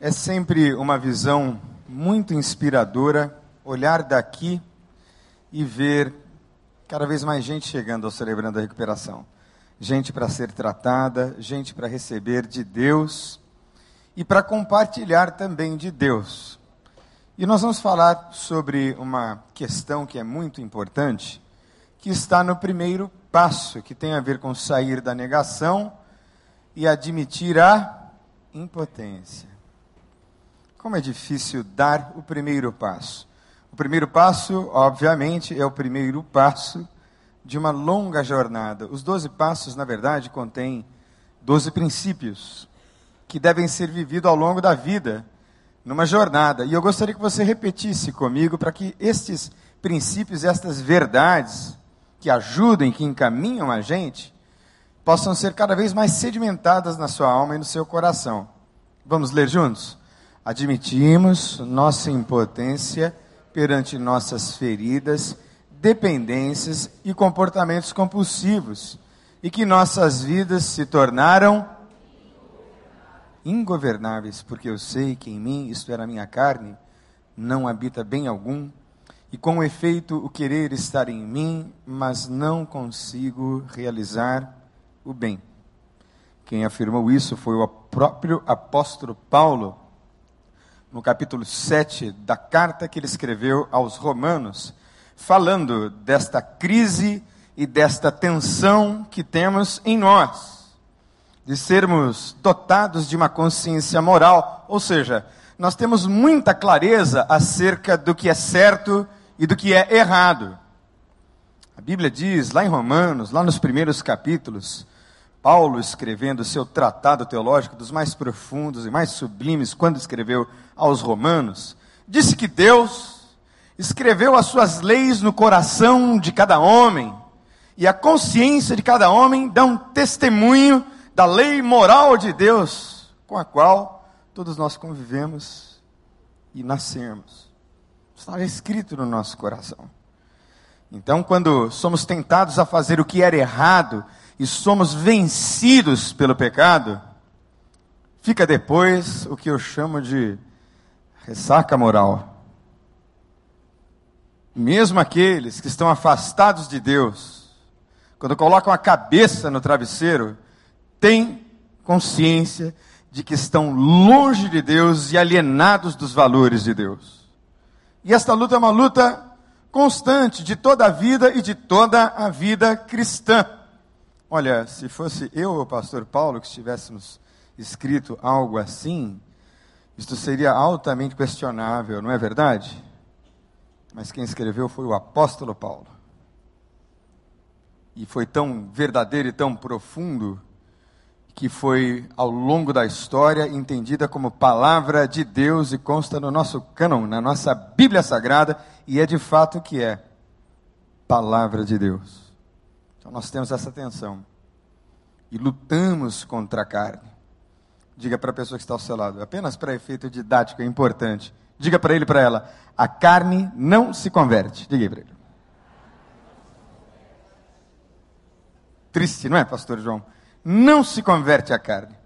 É sempre uma visão muito inspiradora olhar daqui e ver cada vez mais gente chegando ao Celebrando a Recuperação. Gente para ser tratada, gente para receber de Deus e para compartilhar também de Deus. E nós vamos falar sobre uma questão que é muito importante, que está no primeiro passo, que tem a ver com sair da negação e admitir a impotência. Como é difícil dar o primeiro passo. O primeiro passo, obviamente, é o primeiro passo de uma longa jornada. Os doze passos, na verdade, contêm doze princípios que devem ser vividos ao longo da vida, numa jornada. E eu gostaria que você repetisse comigo para que estes princípios, estas verdades que ajudem, que encaminham a gente, possam ser cada vez mais sedimentadas na sua alma e no seu coração. Vamos ler juntos? Admitimos nossa impotência perante nossas feridas, dependências e comportamentos compulsivos, e que nossas vidas se tornaram ingovernáveis, porque eu sei que em mim, isto era minha carne, não habita bem algum, e com efeito o querer estar em mim, mas não consigo realizar o bem. Quem afirmou isso foi o próprio apóstolo Paulo no capítulo 7 da carta que ele escreveu aos Romanos, falando desta crise e desta tensão que temos em nós, de sermos dotados de uma consciência moral, ou seja, nós temos muita clareza acerca do que é certo e do que é errado. A Bíblia diz, lá em Romanos, lá nos primeiros capítulos, Paulo escrevendo seu tratado teológico dos mais profundos e mais sublimes, quando escreveu aos Romanos, disse que Deus escreveu as suas leis no coração de cada homem, e a consciência de cada homem dá um testemunho da lei moral de Deus, com a qual todos nós convivemos e nascemos. Está escrito no nosso coração. Então, quando somos tentados a fazer o que era errado e somos vencidos pelo pecado, fica depois o que eu chamo de ressaca moral. Mesmo aqueles que estão afastados de Deus, quando colocam a cabeça no travesseiro, têm consciência de que estão longe de Deus e alienados dos valores de Deus. E esta luta é uma luta constante de toda a vida e de toda a vida cristã. Olha, se fosse eu ou o pastor Paulo que estivéssemos escrito algo assim, isto seria altamente questionável, não é verdade? Mas quem escreveu foi o apóstolo Paulo. E foi tão verdadeiro e tão profundo que foi, ao longo da história, entendida como palavra de Deus e consta no nosso cânon, na nossa Bíblia Sagrada, e é de fato que é palavra de Deus. Então nós temos essa atenção e lutamos contra a carne. Diga para a pessoa que está ao seu lado, apenas para efeito didático é importante. Diga para ele para ela: a carne não se converte. Diga para ele. Triste, não é, pastor João? Não se converte a carne.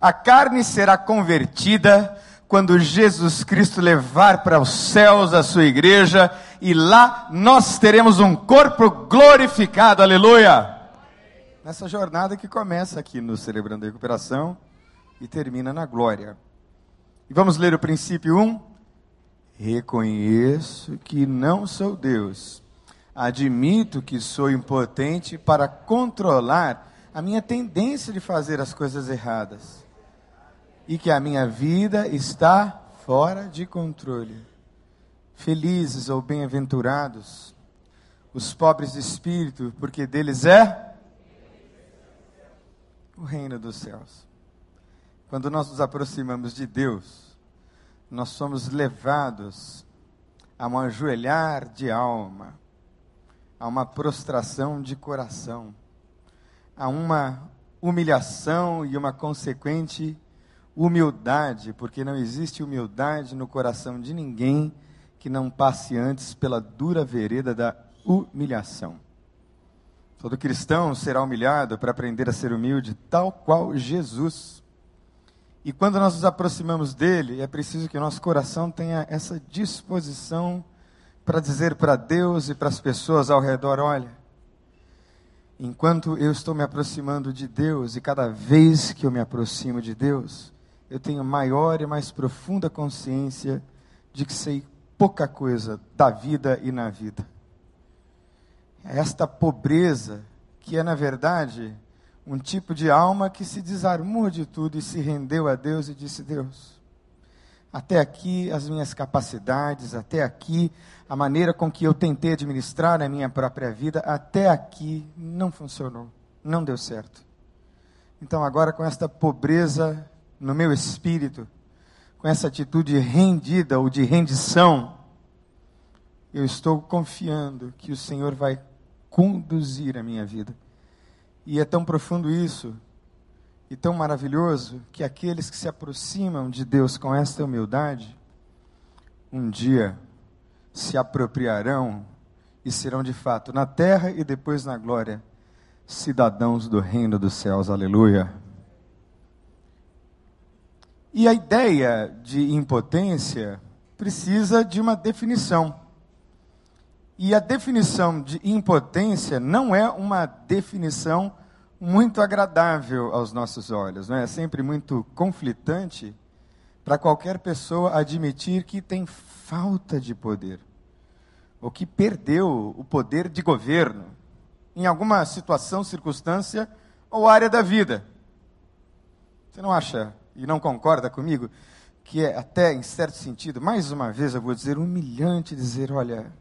A carne será convertida quando Jesus Cristo levar para os céus a sua igreja e lá nós teremos um corpo glorificado. Aleluia! Nessa jornada que começa aqui no Celebrando a Recuperação e termina na glória. E vamos ler o princípio 1. Reconheço que não sou Deus. Admito que sou impotente para controlar a minha tendência de fazer as coisas erradas. E que a minha vida está fora de controle. Felizes ou bem-aventurados os pobres de espírito, porque deles é o reino dos céus. Quando nós nos aproximamos de Deus, nós somos levados a um ajoelhar de alma, a uma prostração de coração, a uma humilhação e uma consequente humildade, porque não existe humildade no coração de ninguém que não passe antes pela dura vereda da humilhação. Todo cristão será humilhado para aprender a ser humilde, tal qual Jesus. E quando nós nos aproximamos dele, é preciso que o nosso coração tenha essa disposição para dizer para Deus e para as pessoas ao redor: olha, enquanto eu estou me aproximando de Deus, e cada vez que eu me aproximo de Deus, eu tenho maior e mais profunda consciência de que sei pouca coisa da vida e na vida. É esta pobreza, que é, na verdade, um tipo de alma que se desarmou de tudo e se rendeu a Deus e disse: Deus, até aqui as minhas capacidades, até aqui a maneira com que eu tentei administrar a minha própria vida, até aqui não funcionou, não deu certo. Então, agora, com esta pobreza no meu espírito, com essa atitude rendida ou de rendição, eu estou confiando que o Senhor vai conduzir a minha vida. E é tão profundo isso, e tão maravilhoso, que aqueles que se aproximam de Deus com esta humildade, um dia se apropriarão e serão de fato, na terra e depois na glória, cidadãos do reino dos céus. Aleluia. E a ideia de impotência precisa de uma definição. E a definição de impotência não é uma definição muito agradável aos nossos olhos, não é? é sempre muito conflitante para qualquer pessoa admitir que tem falta de poder, ou que perdeu o poder de governo em alguma situação, circunstância ou área da vida. Você não acha e não concorda comigo que é até em certo sentido, mais uma vez eu vou dizer humilhante dizer, olha,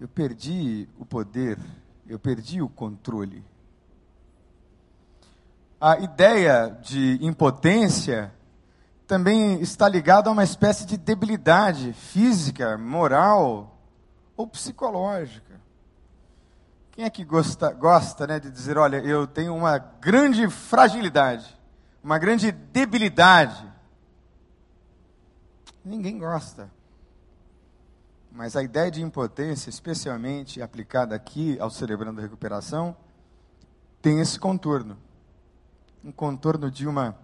eu perdi o poder, eu perdi o controle. A ideia de impotência também está ligada a uma espécie de debilidade física, moral ou psicológica. Quem é que gosta, gosta né, de dizer, olha, eu tenho uma grande fragilidade, uma grande debilidade? Ninguém gosta. Mas a ideia de impotência, especialmente aplicada aqui ao celebrando a recuperação, tem esse contorno um contorno de uma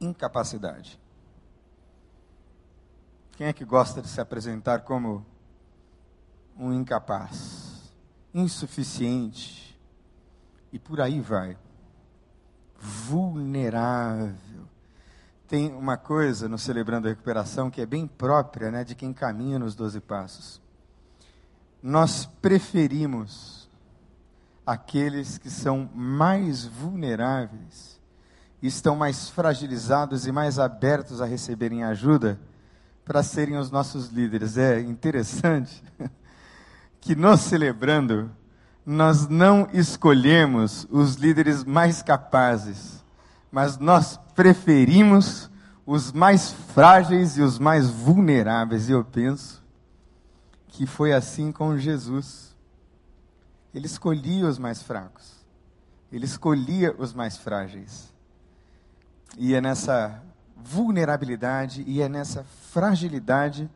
incapacidade. Quem é que gosta de se apresentar como um incapaz, insuficiente e por aí vai? Vulnerável tem uma coisa no Celebrando a Recuperação que é bem própria né, de quem caminha nos doze passos. Nós preferimos aqueles que são mais vulneráveis, estão mais fragilizados e mais abertos a receberem ajuda para serem os nossos líderes. É interessante que nos celebrando, nós não escolhemos os líderes mais capazes mas nós preferimos os mais frágeis e os mais vulneráveis. E eu penso que foi assim com Jesus. Ele escolhia os mais fracos, ele escolhia os mais frágeis. E é nessa vulnerabilidade e é nessa fragilidade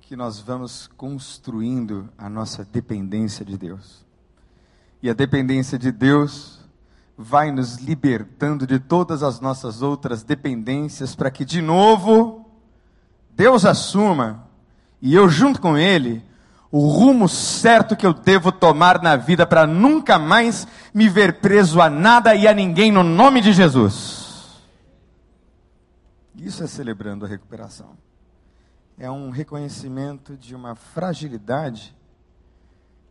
que nós vamos construindo a nossa dependência de Deus. E a dependência de Deus vai nos libertando de todas as nossas outras dependências, para que de novo Deus assuma e eu junto com Ele o rumo certo que eu devo tomar na vida para nunca mais me ver preso a nada e a ninguém no nome de Jesus. Isso é celebrando a recuperação. É um reconhecimento de uma fragilidade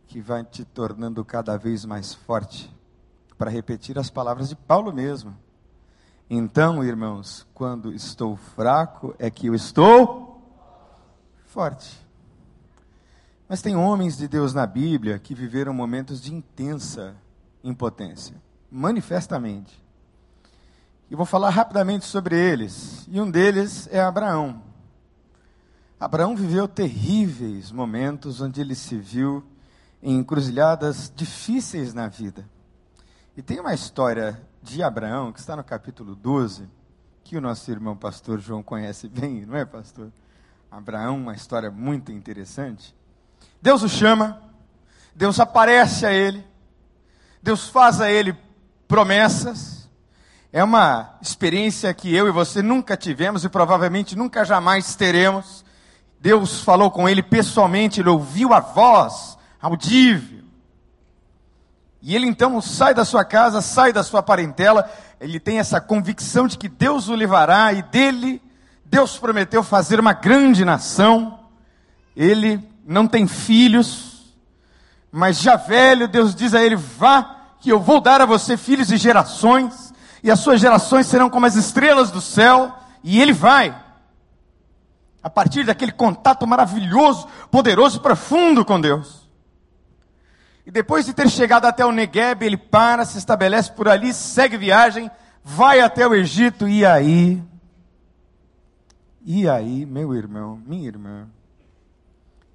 que vai te tornando cada vez mais forte para repetir as palavras de Paulo mesmo. Então, irmãos, quando estou fraco, é que eu estou forte. Mas tem homens de Deus na Bíblia que viveram momentos de intensa impotência, manifestamente. E vou falar rapidamente sobre eles. E um deles é Abraão. Abraão viveu terríveis momentos onde ele se viu em encruzilhadas difíceis na vida. E tem uma história de Abraão, que está no capítulo 12, que o nosso irmão pastor João conhece bem, não é, pastor? Abraão, uma história muito interessante. Deus o chama, Deus aparece a ele, Deus faz a ele promessas, É uma experiência que eu e você nunca tivemos e provavelmente nunca jamais teremos. Deus falou com ele pessoalmente, ele ouviu a voz audível. E ele então sai da sua casa, sai da sua parentela, ele tem essa convicção de que Deus o levará e dele Deus prometeu fazer uma grande nação. Ele não tem filhos, mas já velho, Deus diz a ele: vá, que eu vou dar a você filhos e gerações e as suas gerações serão como as estrelas do céu, e ele vai. A partir daquele contato maravilhoso, poderoso e profundo com Deus. E depois de ter chegado até o Negueb, ele para, se estabelece por ali, segue viagem, vai até o Egito, e aí? E aí, meu irmão, minha irmã,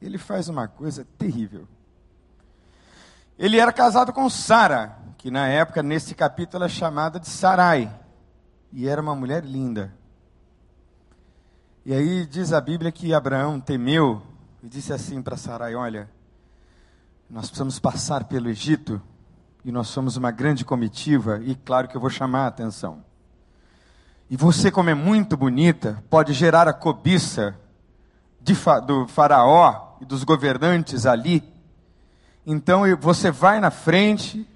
ele faz uma coisa terrível. Ele era casado com Sara, que na época, nesse capítulo, é chamada de Sarai. E era uma mulher linda. E aí diz a Bíblia que Abraão temeu e disse assim para Sarai: Olha, nós precisamos passar pelo Egito e nós somos uma grande comitiva, e claro que eu vou chamar a atenção. E você, como é muito bonita, pode gerar a cobiça de, do faraó e dos governantes ali. Então você vai na frente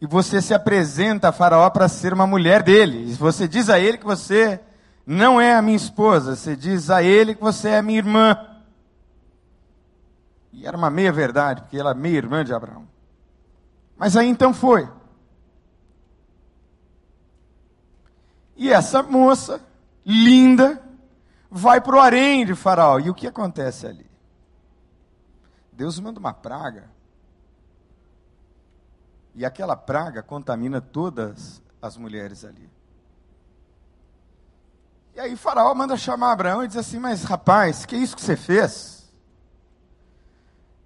e você se apresenta a Faraó para ser uma mulher dele. E você diz a ele que você não é a minha esposa, você diz a ele que você é a minha irmã. E era uma meia verdade, porque ela é meia irmã de Abraão. Mas aí então foi. E essa moça, linda, vai para o harém de Faraó. E o que acontece ali? Deus manda uma praga e aquela praga contamina todas as mulheres ali. E aí Faraó manda chamar Abraão e diz assim: Mas rapaz, que é isso que você fez?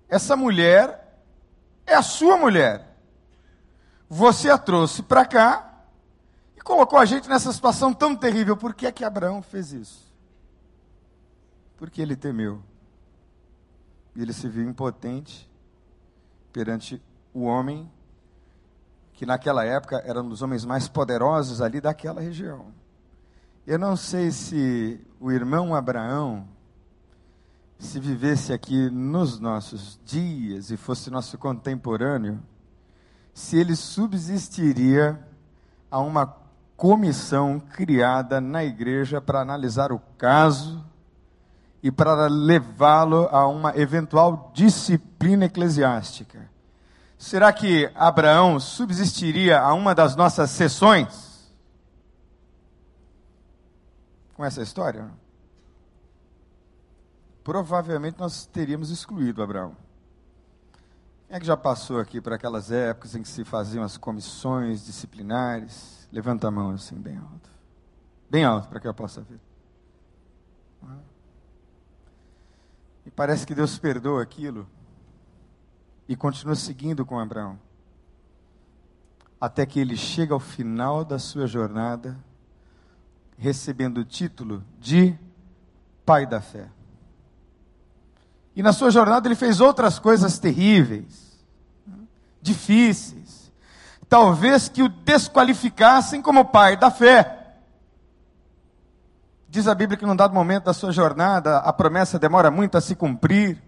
Essa mulher é a sua mulher. Você a trouxe para cá e colocou a gente nessa situação tão terrível. Por que é que Abraão fez isso? Porque ele temeu. E ele se viu impotente perante o homem que naquela época era um dos homens mais poderosos ali daquela região. Eu não sei se o irmão Abraão, se vivesse aqui nos nossos dias e fosse nosso contemporâneo, se ele subsistiria a uma comissão criada na igreja para analisar o caso e para levá-lo a uma eventual disciplina eclesiástica. Será que Abraão subsistiria a uma das nossas sessões? Com essa história? Provavelmente nós teríamos excluído Abraão. Quem é que já passou aqui por aquelas épocas em que se faziam as comissões disciplinares? Levanta a mão assim, bem alto. Bem alto, para que eu possa ver. E parece que Deus perdoa aquilo e continua seguindo com Abraão. Até que ele chega ao final da sua jornada, recebendo o título de pai da fé. E na sua jornada ele fez outras coisas terríveis, difíceis, talvez que o desqualificassem como pai da fé. Diz a Bíblia que num dado momento da sua jornada, a promessa demora muito a se cumprir.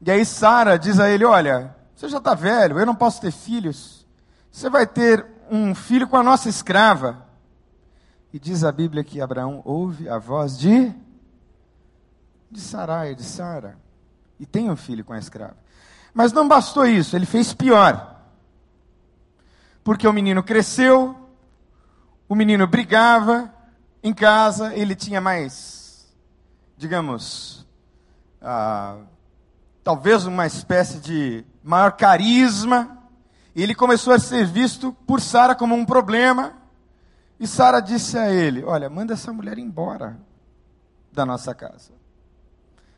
E aí Sara diz a ele: Olha, você já está velho, eu não posso ter filhos. Você vai ter um filho com a nossa escrava. E diz a Bíblia que Abraão ouve a voz de de Sarai, de Sara, e tem um filho com a escrava. Mas não bastou isso, ele fez pior. Porque o menino cresceu, o menino brigava em casa, ele tinha mais, digamos, ah, talvez uma espécie de maior carisma, ele começou a ser visto por Sara como um problema. E Sara disse a ele: Olha, manda essa mulher embora da nossa casa.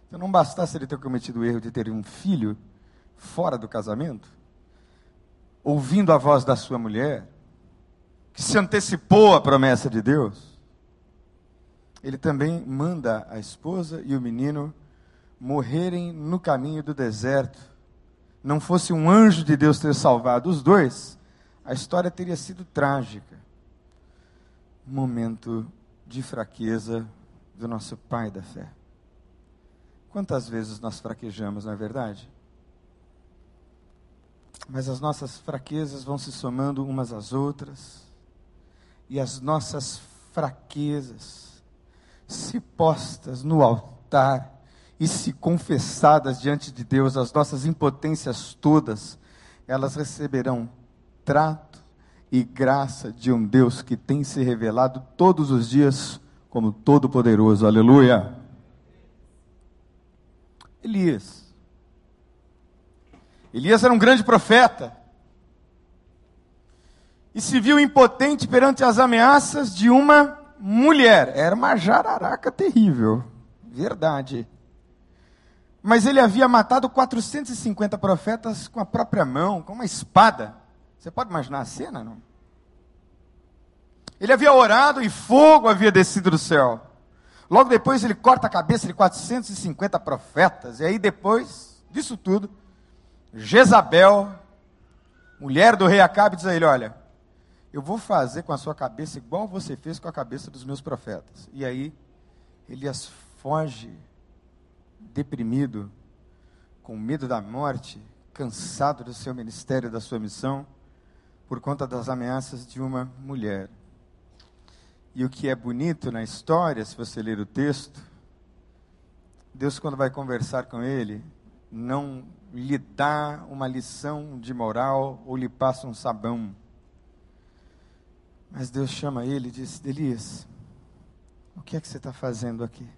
Então não bastasse ele ter cometido o erro de ter um filho fora do casamento, ouvindo a voz da sua mulher, que se antecipou à promessa de Deus, ele também manda a esposa e o menino morrerem no caminho do deserto, não fosse um anjo de Deus ter salvado os dois, a história teria sido trágica. momento de fraqueza do nosso pai da fé. Quantas vezes nós fraquejamos, não é verdade? Mas as nossas fraquezas vão se somando umas às outras, e as nossas fraquezas, se postas no altar e se confessadas diante de Deus, as nossas impotências todas, elas receberão trato e graça de um Deus que tem se revelado todos os dias como Todo-Poderoso. Aleluia. Elias. Elias era um grande profeta. E se viu impotente perante as ameaças de uma mulher. Era uma jararaca terrível. Verdade. Mas ele havia matado 450 profetas com a própria mão, com uma espada. Você pode imaginar a cena, não? Ele havia orado e fogo havia descido do céu. Logo depois ele corta a cabeça de 450 profetas. E aí depois disso tudo, Jezabel, mulher do rei Acabe, diz a ele: Olha, eu vou fazer com a sua cabeça igual você fez com a cabeça dos meus profetas. E aí Elias foge, deprimido, com medo da morte, cansado do seu ministério, da sua missão, por conta das ameaças de uma mulher. E o que é bonito na história, se você ler o texto, Deus, quando vai conversar com ele, não lhe dá uma lição de moral ou lhe passa um sabão. Mas Deus chama ele e diz: Elias, o que é que você está fazendo aqui?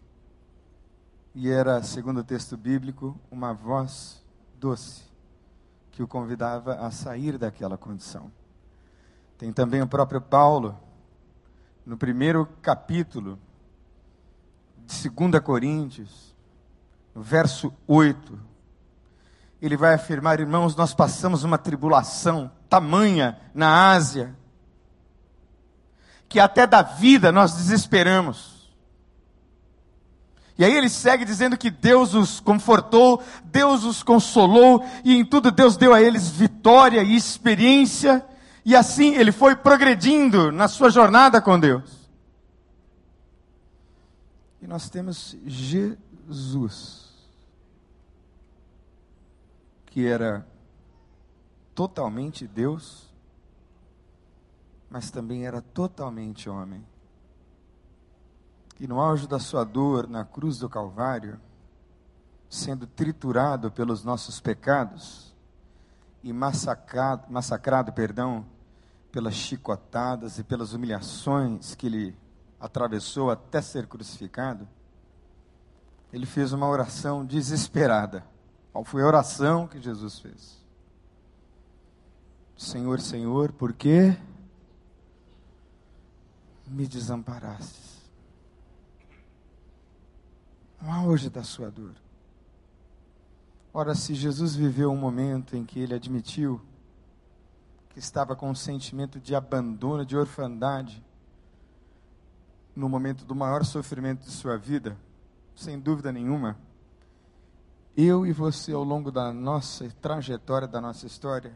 E era, segundo o texto bíblico, uma voz doce que o convidava a sair daquela condição. Tem também o próprio Paulo no primeiro capítulo de 2 Coríntios, no verso 8, ele vai afirmar: irmãos, nós passamos uma tribulação tamanha na Ásia, que até da vida nós desesperamos. E aí ele segue dizendo que Deus os confortou, Deus os consolou, e em tudo Deus deu a eles vitória e experiência, e assim ele foi progredindo na sua jornada com Deus. E nós temos Jesus, que era totalmente Deus, mas também era totalmente homem. E no auge da sua dor, na cruz do Calvário, sendo triturado pelos nossos pecados, e massacrado, massacrado perdão, pelas chicotadas e pelas humilhações que ele atravessou até ser crucificado, ele fez uma oração desesperada. Qual foi a oração que Jesus fez? Senhor, Senhor, por que me desamparastes? No auge da sua dor. Ora, se Jesus viveu um momento em que ele admitiu que estava com um sentimento de abandono, de orfandade, no momento do maior sofrimento de sua vida, sem dúvida nenhuma, eu e você, ao longo da nossa trajetória, da nossa história,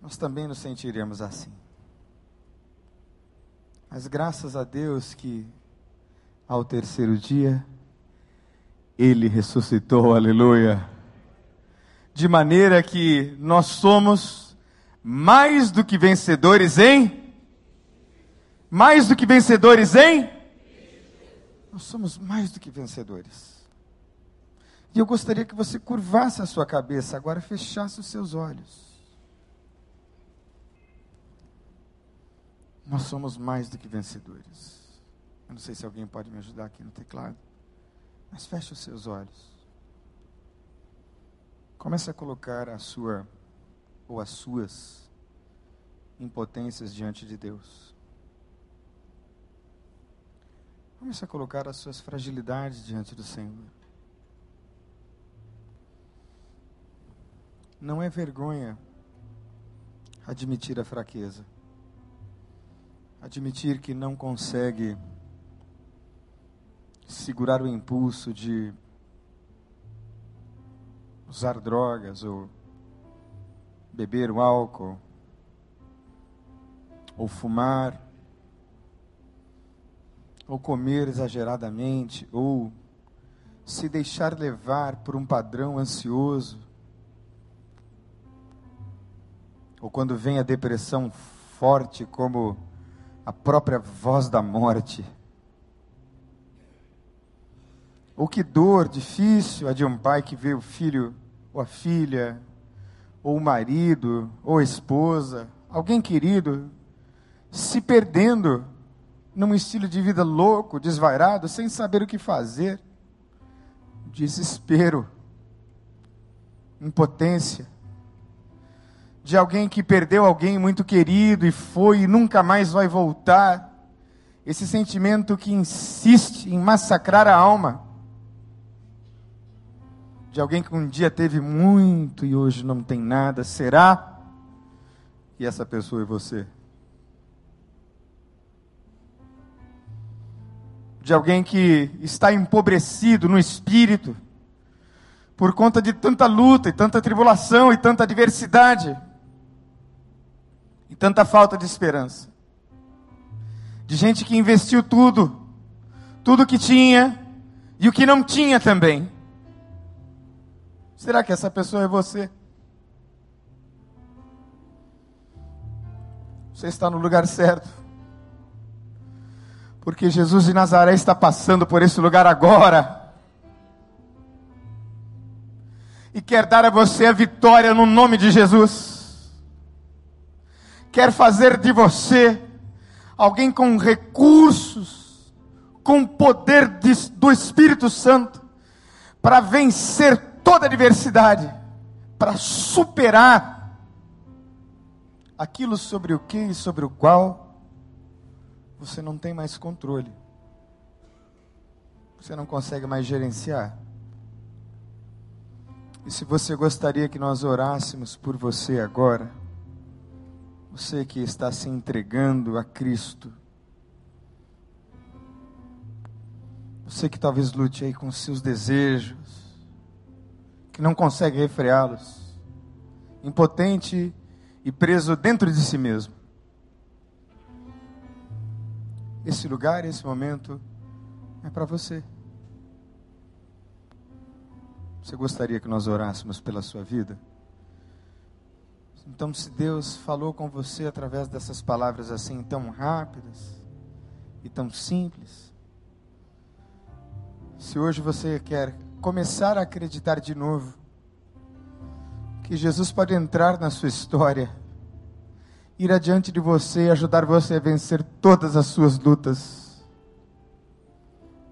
nós também nos sentiremos assim. Mas graças a Deus que, ao terceiro dia, ele ressuscitou, aleluia. De maneira que nós somos mais do que vencedores em mais do que vencedores em nós somos mais do que vencedores. E eu gostaria que você curvasse a sua cabeça agora, fechasse os seus olhos. Nós somos mais do que vencedores. Eu não sei se alguém pode me ajudar aqui no teclado. Mas feche os seus olhos. Comece a colocar a sua ou as suas impotências diante de Deus. Comece a colocar as suas fragilidades diante do Senhor. Não é vergonha admitir a fraqueza. Admitir que não consegue segurar o impulso de usar drogas ou beber o álcool ou fumar ou comer exageradamente, ou se deixar levar por um padrão ansioso, ou quando vem a depressão forte como a própria voz da morte. Ou que dor difícil a de um pai que vê o filho ou a filha, ou o marido, ou a esposa, alguém querido, se perdendo num estilo de vida louco, desvairado, sem saber o que fazer. Desespero, impotência. De alguém que perdeu alguém muito querido e foi e nunca mais vai voltar. Esse sentimento que insiste em massacrar a alma. De alguém que um dia teve muito e hoje não tem nada. Será? E essa pessoa é você. de alguém que está empobrecido no espírito, por conta de tanta luta e tanta tribulação e tanta adversidade, e tanta falta de esperança. De gente que investiu tudo, tudo que tinha e o que não tinha também. Será que essa pessoa é você? Você está no lugar certo. Porque Jesus de Nazaré está passando por esse lugar agora. E quer dar a você a vitória no nome de Jesus. Quer fazer de você alguém com recursos, com poder de, do Espírito Santo, para vencer toda adversidade, para superar aquilo sobre o que e sobre o qual você não tem mais controle. Você não consegue mais gerenciar. E se você gostaria que nós orássemos por você agora, você que está se entregando a Cristo, você que talvez lute aí com seus desejos, que não consegue refreá-los, impotente e preso dentro de si mesmo. Esse lugar, esse momento é para você. Você gostaria que nós orássemos pela sua vida? Então, se Deus falou com você através dessas palavras assim tão rápidas e tão simples, se hoje você quer começar a acreditar de novo que Jesus pode entrar na sua história, ir adiante de você e ajudar você a vencer todas as suas lutas.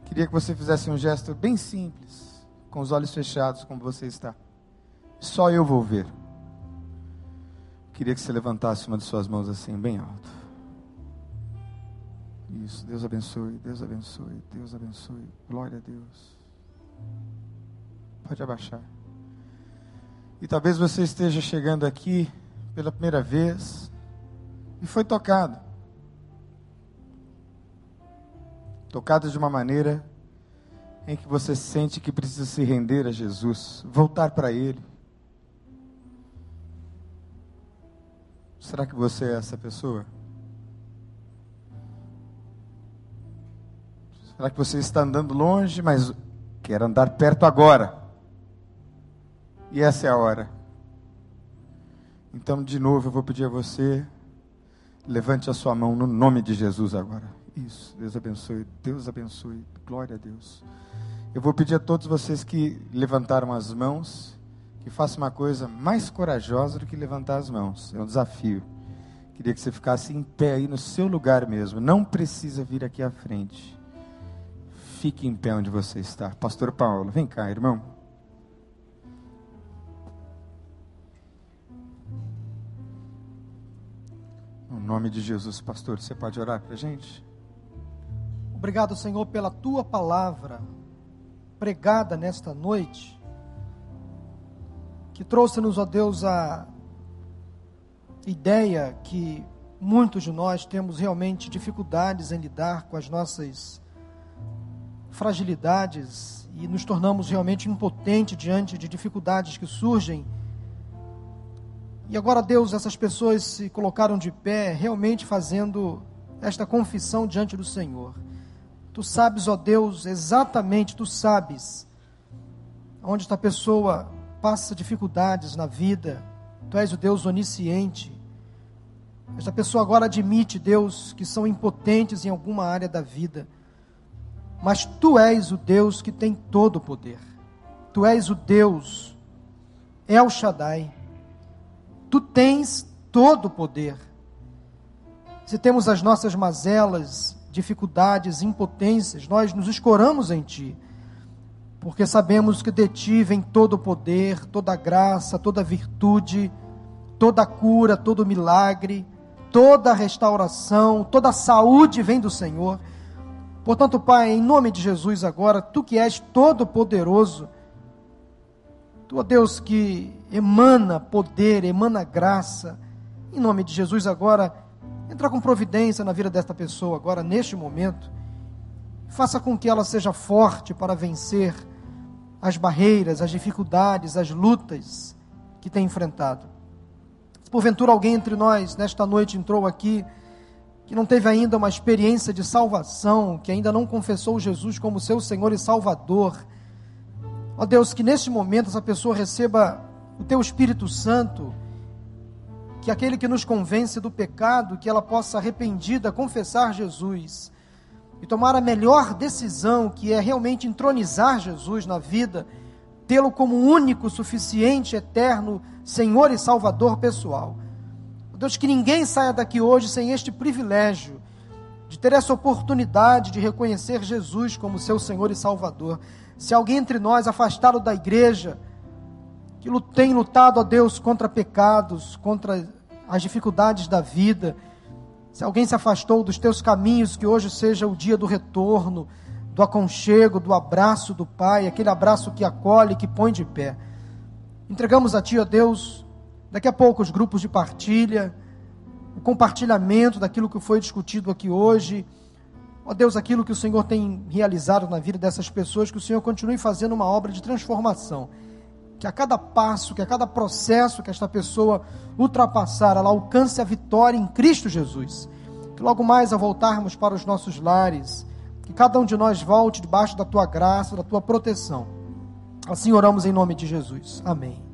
Queria que você fizesse um gesto bem simples, com os olhos fechados, como você está. Só eu vou ver. Queria que você levantasse uma de suas mãos assim, bem alto. Isso, Deus abençoe, Deus abençoe, Deus abençoe. Glória a Deus. Pode abaixar. E talvez você esteja chegando aqui pela primeira vez e foi tocado. Tocado de uma maneira em que você sente que precisa se render a Jesus, voltar para Ele. Será que você é essa pessoa? Será que você está andando longe, mas quer andar perto agora? E essa é a hora. Então, de novo, eu vou pedir a você Levante a sua mão no nome de Jesus agora. Isso, Deus abençoe, Deus abençoe, glória a Deus. Eu vou pedir a todos vocês que levantaram as mãos, que façam uma coisa mais corajosa do que levantar as mãos, é um desafio. Queria que você ficasse em pé aí no seu lugar mesmo, não precisa vir aqui à frente. Fique em pé onde você está. Pastor Paulo, vem cá, irmão. nome de Jesus, pastor, você pode orar para a gente? Obrigado, Senhor, pela tua palavra pregada nesta noite, que trouxe-nos, ó Deus, a ideia que muitos de nós temos realmente dificuldades em lidar com as nossas fragilidades e nos tornamos realmente impotentes diante de dificuldades que surgem e agora, Deus, essas pessoas se colocaram de pé, realmente fazendo esta confissão diante do Senhor. Tu sabes, ó Deus, exatamente, tu sabes onde esta pessoa passa dificuldades na vida. Tu és o Deus onisciente. Esta pessoa agora admite, Deus, que são impotentes em alguma área da vida. Mas tu és o Deus que tem todo o poder. Tu és o Deus El Shaddai. Tu tens todo o poder. Se temos as nossas mazelas, dificuldades, impotências, nós nos escoramos em Ti, porque sabemos que de Ti vem todo o poder, toda a graça, toda a virtude, toda a cura, todo o milagre, toda a restauração, toda a saúde vem do Senhor. Portanto, Pai, em nome de Jesus agora, Tu que és todo-poderoso, Tu, ó Deus, que emana poder, emana graça, em nome de Jesus agora, Entra com providência na vida desta pessoa agora, neste momento. Faça com que ela seja forte para vencer as barreiras, as dificuldades, as lutas que tem enfrentado. Se porventura alguém entre nós, nesta noite, entrou aqui, que não teve ainda uma experiência de salvação, que ainda não confessou Jesus como seu Senhor e Salvador, ó Deus, que neste momento essa pessoa receba o teu Espírito Santo que aquele que nos convence do pecado, que ela possa arrependida confessar Jesus e tomar a melhor decisão, que é realmente entronizar Jesus na vida, tê-lo como único, suficiente, eterno Senhor e Salvador pessoal. Deus, que ninguém saia daqui hoje sem este privilégio de ter essa oportunidade de reconhecer Jesus como seu Senhor e Salvador. Se alguém entre nós afastado da igreja, que tem lutado a Deus contra pecados, contra as dificuldades da vida. Se alguém se afastou dos teus caminhos, que hoje seja o dia do retorno, do aconchego, do abraço do Pai, aquele abraço que acolhe, que põe de pé. Entregamos a Ti, ó Deus, daqui a pouco os grupos de partilha, o compartilhamento daquilo que foi discutido aqui hoje. Ó Deus, aquilo que o Senhor tem realizado na vida dessas pessoas, que o Senhor continue fazendo uma obra de transformação que a cada passo, que a cada processo que esta pessoa ultrapassar, ela alcance a vitória em Cristo Jesus. Que logo mais, ao voltarmos para os nossos lares, que cada um de nós volte debaixo da tua graça, da tua proteção. Assim oramos em nome de Jesus. Amém.